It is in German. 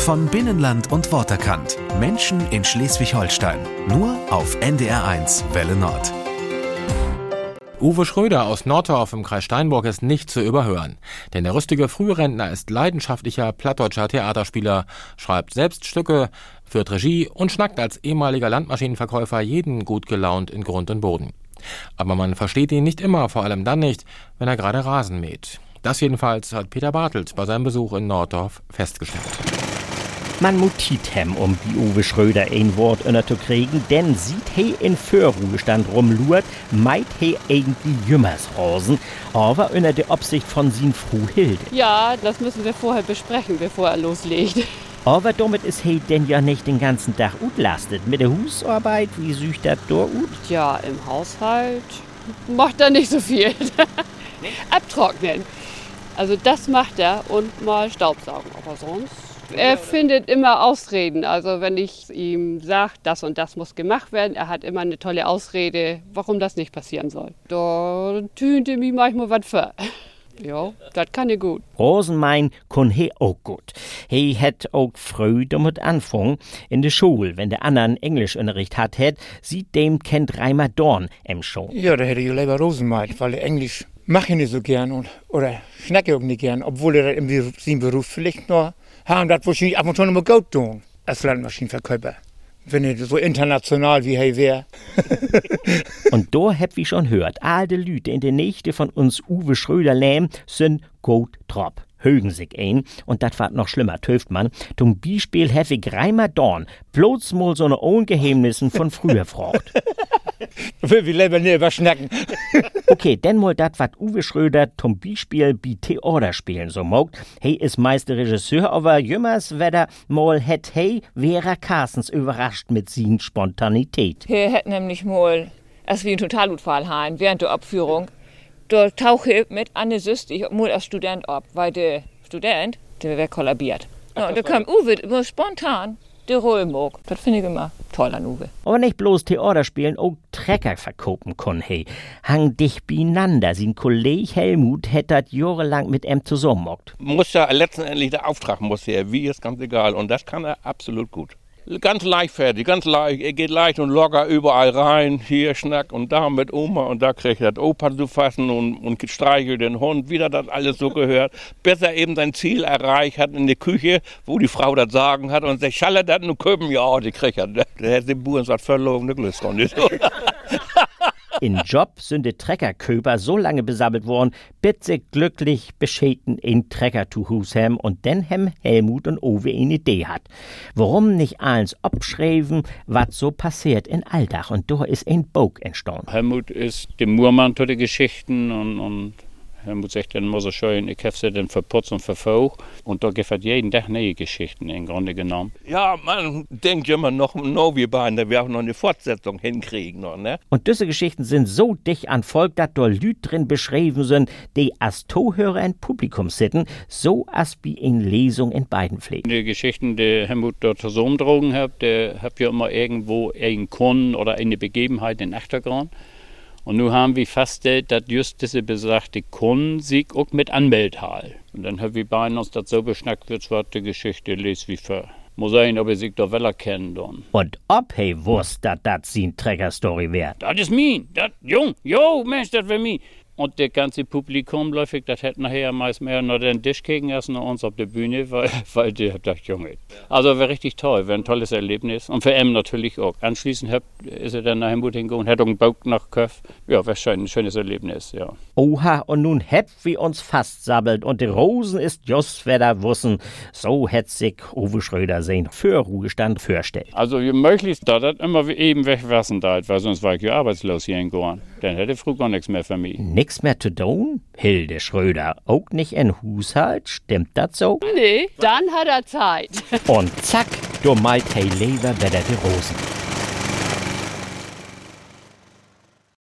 Von Binnenland und Worterkant. Menschen in Schleswig-Holstein. Nur auf NDR1 Welle Nord. Uwe Schröder aus Nordorf im Kreis Steinburg ist nicht zu überhören. Denn der rüstige Frührentner ist leidenschaftlicher plattdeutscher Theaterspieler, schreibt selbst Stücke, führt Regie und schnackt als ehemaliger Landmaschinenverkäufer jeden gut gelaunt in Grund und Boden. Aber man versteht ihn nicht immer, vor allem dann nicht, wenn er gerade Rasen mäht. Das jedenfalls hat Peter Bartels bei seinem Besuch in Norddorf festgestellt. Man mutit hem, um die Uwe Schröder ein Wort inner zu kriegen, denn sieht he in Vorruhestand rumluert, meint he irgendwie Jümmersrosen, aber unter der Obsicht von sin Fru Hilde. Ja, das müssen wir vorher besprechen, bevor er loslegt. Aber damit ist he denn ja nicht den ganzen Tag utlastet. Mit der Husarbeit, wie sücht dat dort ut? Ja, im Haushalt macht er nicht so viel. Abtrocknen. Also das macht er und mal Staubsaugen. Aber sonst er findet immer Ausreden. Also wenn ich ihm sage, das und das muss gemacht werden, er hat immer eine tolle Ausrede, warum das nicht passieren soll. Da tönt er mich manchmal was für. Ja, das kann er gut. Rosenmein kann he auch gut. He hat auch früh damit anfangen. In der Schule, wenn der anderen Englischunterricht hat, hat, sieht dem kennt Reimer Dorn im Show. Ja, da hätte ich lieber Rosenmein, weil er Englisch mache ich nicht so gern und, oder schnacke auch nicht gern, obwohl er im seinem Beruf vielleicht noch haben das wahrscheinlich ab und zu noch mal gut tun, als Landmaschinenverkäufer. Wenn er so international wie er wäre. und da hab wie schon hört, alte Lüte in der Nächte von uns Uwe Schröder lähm sind gut trop högen sich ein, und dat war noch schlimmer, töft man, zum Beispiel hef ich Reimer Dorn, bloß mal so ne Ungeheimnissen von früher frocht. Will wir lieber nicht überschnacken. Okay, denn mal dat, wat Uwe Schröder zum Beispiel bei Theater spielen so mogt. Hey ist Meister Regisseur, aber jümmers wedder mal het hey Vera Carstens überrascht mit sin Spontanität. Er hat nämlich mal, als wir einen Totalunfall haben, während der Abführung, da tauche ich mit Anne Süst, ich mal als Student ab, weil der Student, der wäre kollabiert. Ja, und da kam Uwe immer spontan die Rollmog. Das finde ich immer toll an Uwe. Aber nicht bloß Theater spielen, auch Trecker verkopen können, hey. Hang dich beieinander. Sein Kollege Helmut hätte das jahrelang mit ihm zusammenmockt. Muss ja letztendlich der Auftrag muss er, wie ist ganz egal. Und das kann er absolut gut. Ganz leichtfertig, ganz leicht. Er geht leicht und locker überall rein. Hier schnack und da mit Oma und da kriegt er das Opa zu fassen und, und streichelt den Hund, wie das alles so gehört. Bis er eben sein Ziel erreicht hat in der Küche, wo die Frau das sagen hat und sagt, schalle das nur Köppen, ja, die kriegt er. Der hat den Buren sagt, verloren, Glückskonto. In Job sind die Treckerköper so lange besammelt worden, bis sie glücklich beschäden in Trecker zu Hushem und dann hem Helmut und Owe eine Idee hat. Warum nicht eins abschreiben, was so passiert in Alldach und da ist ein Bog entstanden. Helmut ist dem Murmann zu den Geschichten und, und Helmut sagt dann immer so schön, ich habe sie dann verputzt und verfaucht. Und da gibt es jeden Tag neue Geschichten im Grunde genommen. Ja, man denkt immer noch, no, wir beiden, da wir auch noch eine Fortsetzung hinkriegen. Noch, ne? Und diese Geschichten sind so dicht an Volk, dass da Lüd drin beschrieben sind, die als Tohörer ein Publikum sitten, so als wie in Lesung in beiden Pflegen. Die Geschichten, die Helmut dort zusammendrogen hat, der hat ja immer irgendwo einen Kunden oder eine Begebenheit in Achtergrund. Und nun haben wir festgestellt, dass just diese besagte Kunden sich auch mit anmeldet haben. Und dann haben wir bei uns das so beschnackt, wird zwar die Geschichte lesen wie für. Muss sehen, ob er sich da wel erkennen dann. Und ob he wusst, dass das sin Trägerstory wär. Das ist mein, das, jung, jo, Mensch, das wär mein. Und das ganze Publikum läufig, das hätte nachher meist mehr noch den Tisch als noch uns auf der Bühne, weil, weil die hat gedacht, Junge. Also wäre richtig toll, wäre ein tolles Erlebnis. Und für M natürlich auch. Anschließend hab, ist er dann nach Hamburg hingegangen, hat einen Bock nach Köf. Ja, wäre schon ein schönes Erlebnis, ja. Oha, und nun heb wir uns fast sabbelt und die Rosen ist just wer wussen. So hätt sich Uwe Schröder sehen für Ruhestand vorstellt. Also wie möglichst da das immer eben wegwassen da, weil sonst war ich ja arbeitslos hier in Goran. Dann hätte früh gar nichts mehr für mich. Nix mehr zu tun? Hilde Schröder, auch nicht in Haushalt? Stimmt das so? Nee, dann hat er Zeit. Und zack, du meint hey Leber wieder die Rosen.